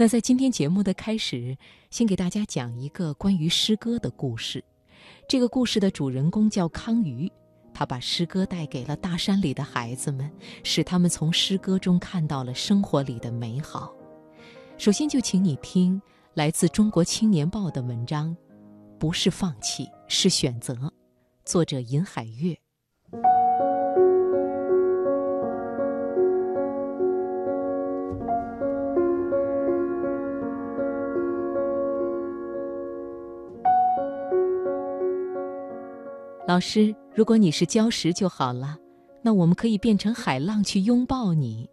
那在今天节目的开始，先给大家讲一个关于诗歌的故事。这个故事的主人公叫康瑜，他把诗歌带给了大山里的孩子们，使他们从诗歌中看到了生活里的美好。首先就请你听来自《中国青年报》的文章，《不是放弃，是选择》，作者尹海月。老师，如果你是礁石就好了，那我们可以变成海浪去拥抱你。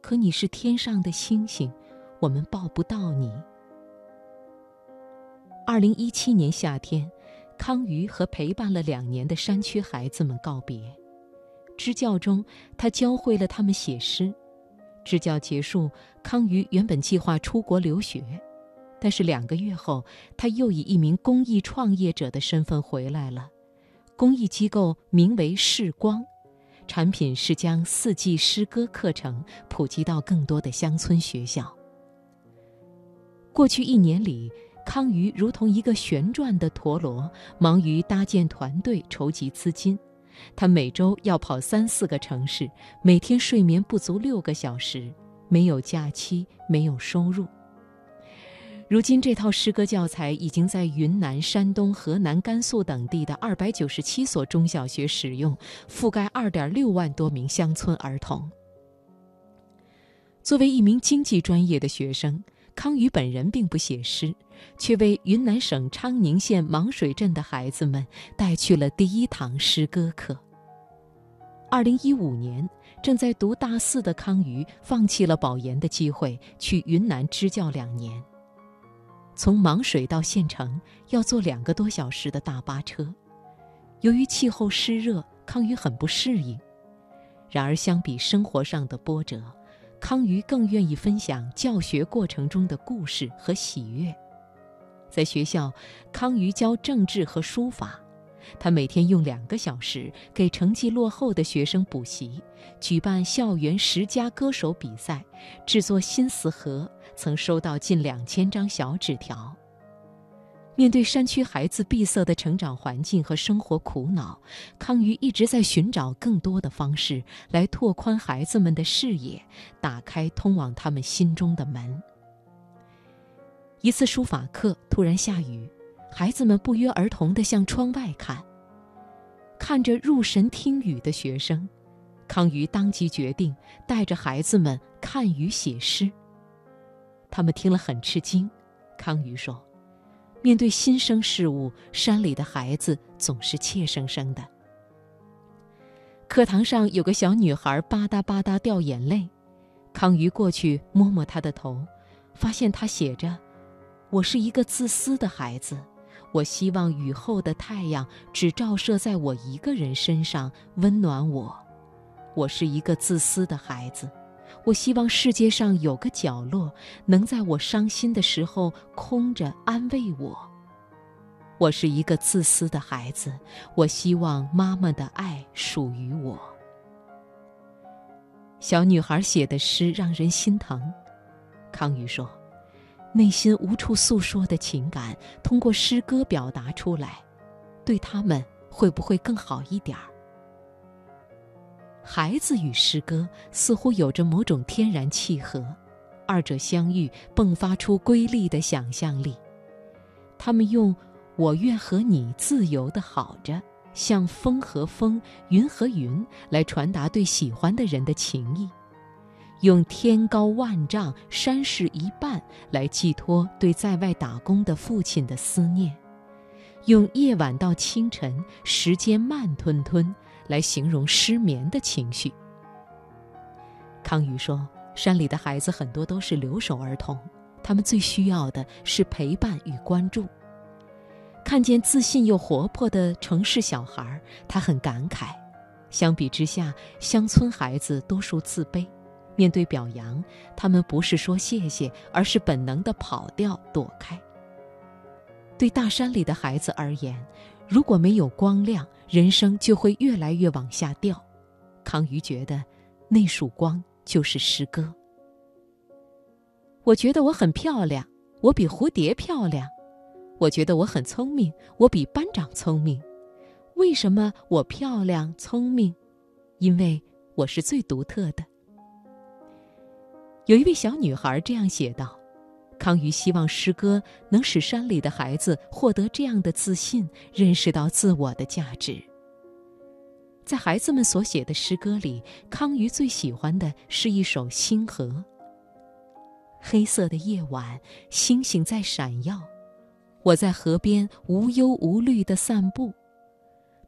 可你是天上的星星，我们抱不到你。二零一七年夏天，康瑜和陪伴了两年的山区孩子们告别。支教中，他教会了他们写诗。支教结束，康瑜原本计划出国留学，但是两个月后，他又以一名公益创业者的身份回来了。公益机构名为“视光”，产品是将四季诗歌课程普及到更多的乡村学校。过去一年里，康瑜如同一个旋转的陀螺，忙于搭建团队、筹集资金。他每周要跑三四个城市，每天睡眠不足六个小时，没有假期，没有收入。如今，这套诗歌教材已经在云南、山东、河南、甘肃等地的二百九十七所中小学使用，覆盖二点六万多名乡村儿童。作为一名经济专业的学生，康宇本人并不写诗，却为云南省昌宁县芒水镇的孩子们带去了第一堂诗歌课。二零一五年，正在读大四的康瑜放弃了保研的机会，去云南支教两年。从芒水到县城要坐两个多小时的大巴车，由于气候湿热，康瑜很不适应。然而，相比生活上的波折，康瑜更愿意分享教学过程中的故事和喜悦。在学校，康瑜教政治和书法。他每天用两个小时给成绩落后的学生补习，举办校园十佳歌手比赛，制作新词盒，曾收到近两千张小纸条。面对山区孩子闭塞的成长环境和生活苦恼，康瑜一直在寻找更多的方式来拓宽孩子们的视野，打开通往他们心中的门。一次书法课，突然下雨。孩子们不约而同地向窗外看，看着入神听雨的学生，康瑜当即决定带着孩子们看雨写诗。他们听了很吃惊。康瑜说：“面对新生事物，山里的孩子总是怯生生的。”课堂上有个小女孩吧嗒吧嗒掉眼泪，康瑜过去摸摸她的头，发现她写着：“我是一个自私的孩子。”我希望雨后的太阳只照射在我一个人身上，温暖我。我是一个自私的孩子，我希望世界上有个角落，能在我伤心的时候空着安慰我。我是一个自私的孩子，我希望妈妈的爱属于我。小女孩写的诗让人心疼，康宇说。内心无处诉说的情感，通过诗歌表达出来，对他们会不会更好一点儿？孩子与诗歌似乎有着某种天然契合，二者相遇，迸发出瑰丽的想象力。他们用“我愿和你自由的好着，像风和风，云和云”来传达对喜欢的人的情谊。用天高万丈，山势一半来寄托对在外打工的父亲的思念；用夜晚到清晨，时间慢吞吞来形容失眠的情绪。康宇说：“山里的孩子很多都是留守儿童，他们最需要的是陪伴与关注。”看见自信又活泼的城市小孩，他很感慨。相比之下，乡村孩子多数自卑。面对表扬，他们不是说谢谢，而是本能的跑掉、躲开。对大山里的孩子而言，如果没有光亮，人生就会越来越往下掉。康瑜觉得，那束光就是诗歌。我觉得我很漂亮，我比蝴蝶漂亮。我觉得我很聪明，我比班长聪明。为什么我漂亮聪明？因为我是最独特的。有一位小女孩这样写道：“康瑜希望诗歌能使山里的孩子获得这样的自信，认识到自我的价值。”在孩子们所写的诗歌里，康瑜最喜欢的是一首《星河》。黑色的夜晚，星星在闪耀，我在河边无忧无虑地散步。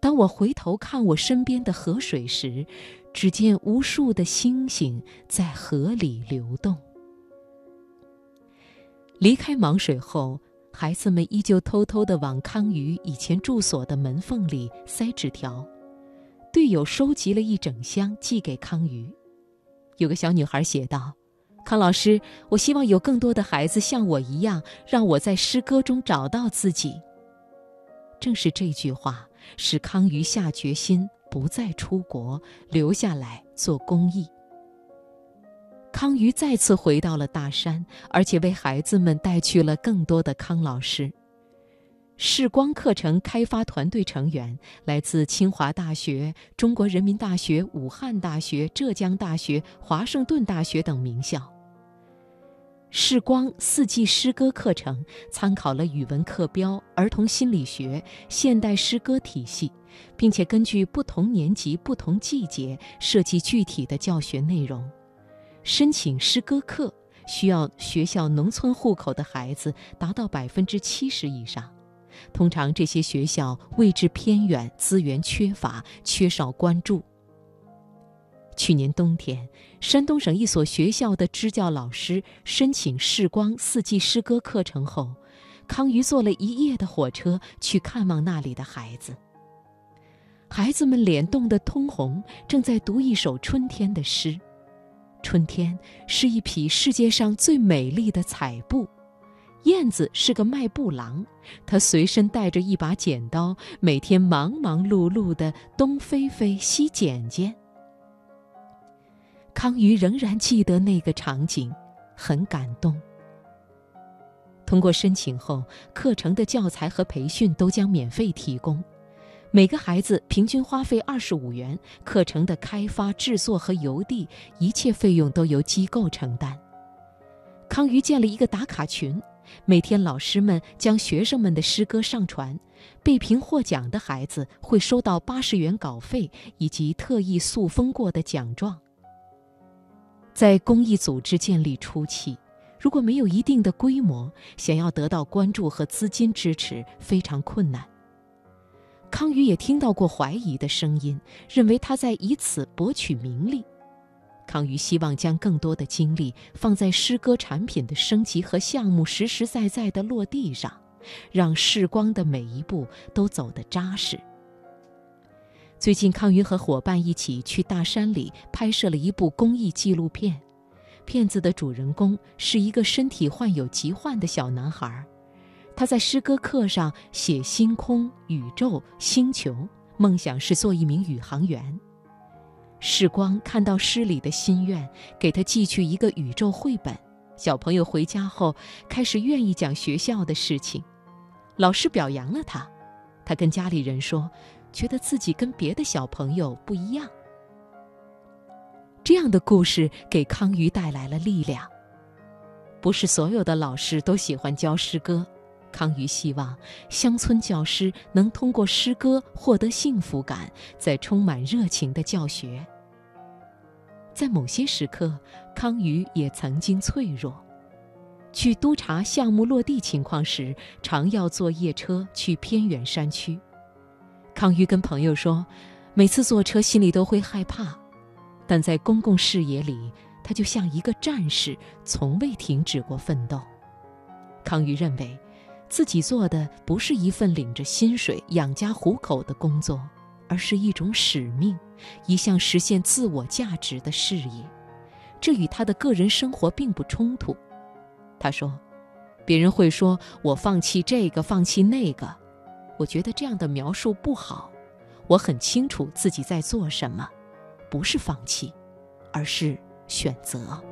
当我回头看我身边的河水时，只见无数的星星在河里流动。离开芒水后，孩子们依旧偷偷地往康瑜以前住所的门缝里塞纸条。队友收集了一整箱，寄给康瑜。有个小女孩写道：“康老师，我希望有更多的孩子像我一样，让我在诗歌中找到自己。”正是这句话。使康瑜下决心不再出国，留下来做公益。康瑜再次回到了大山，而且为孩子们带去了更多的康老师。视光课程开发团队成员来自清华大学、中国人民大学、武汉大学、浙江大学、华盛顿大学等名校。视光四季诗歌课程参考了语文课标、儿童心理学、现代诗歌体系，并且根据不同年级、不同季节设计具体的教学内容。申请诗歌课需要学校农村户口的孩子达到百分之七十以上，通常这些学校位置偏远，资源缺乏，缺少关注。去年冬天，山东省一所学校的支教老师申请视光四季诗歌课程后，康瑜坐了一夜的火车去看望那里的孩子。孩子们脸冻得通红，正在读一首春天的诗。春天是一匹世界上最美丽的彩布，燕子是个卖布郎，它随身带着一把剪刀，每天忙忙碌碌的东飞飞，西剪剪。康瑜仍然记得那个场景，很感动。通过申请后，课程的教材和培训都将免费提供，每个孩子平均花费二十五元。课程的开发、制作和邮递，一切费用都由机构承担。康瑜建了一个打卡群，每天老师们将学生们的诗歌上传，被评获奖的孩子会收到八十元稿费以及特意塑封过的奖状。在公益组织建立初期，如果没有一定的规模，想要得到关注和资金支持非常困难。康宇也听到过怀疑的声音，认为他在以此博取名利。康宇希望将更多的精力放在诗歌产品的升级和项目实实在在的落地上，让视光的每一步都走得扎实。最近，康瑜和伙伴一起去大山里拍摄了一部公益纪录片。片子的主人公是一个身体患有疾患的小男孩，他在诗歌课上写星空、宇宙、星球，梦想是做一名宇航员。时光看到诗里的心愿，给他寄去一个宇宙绘本。小朋友回家后开始愿意讲学校的事情，老师表扬了他。他跟家里人说。觉得自己跟别的小朋友不一样，这样的故事给康瑜带来了力量。不是所有的老师都喜欢教诗歌，康瑜希望乡村教师能通过诗歌获得幸福感，在充满热情的教学。在某些时刻，康瑜也曾经脆弱。去督查项目落地情况时，常要坐夜车去偏远山区。康瑜跟朋友说，每次坐车心里都会害怕，但在公共视野里，他就像一个战士，从未停止过奋斗。康瑜认为，自己做的不是一份领着薪水养家糊口的工作，而是一种使命，一项实现自我价值的事业。这与他的个人生活并不冲突。他说：“别人会说我放弃这个，放弃那个。”我觉得这样的描述不好，我很清楚自己在做什么，不是放弃，而是选择。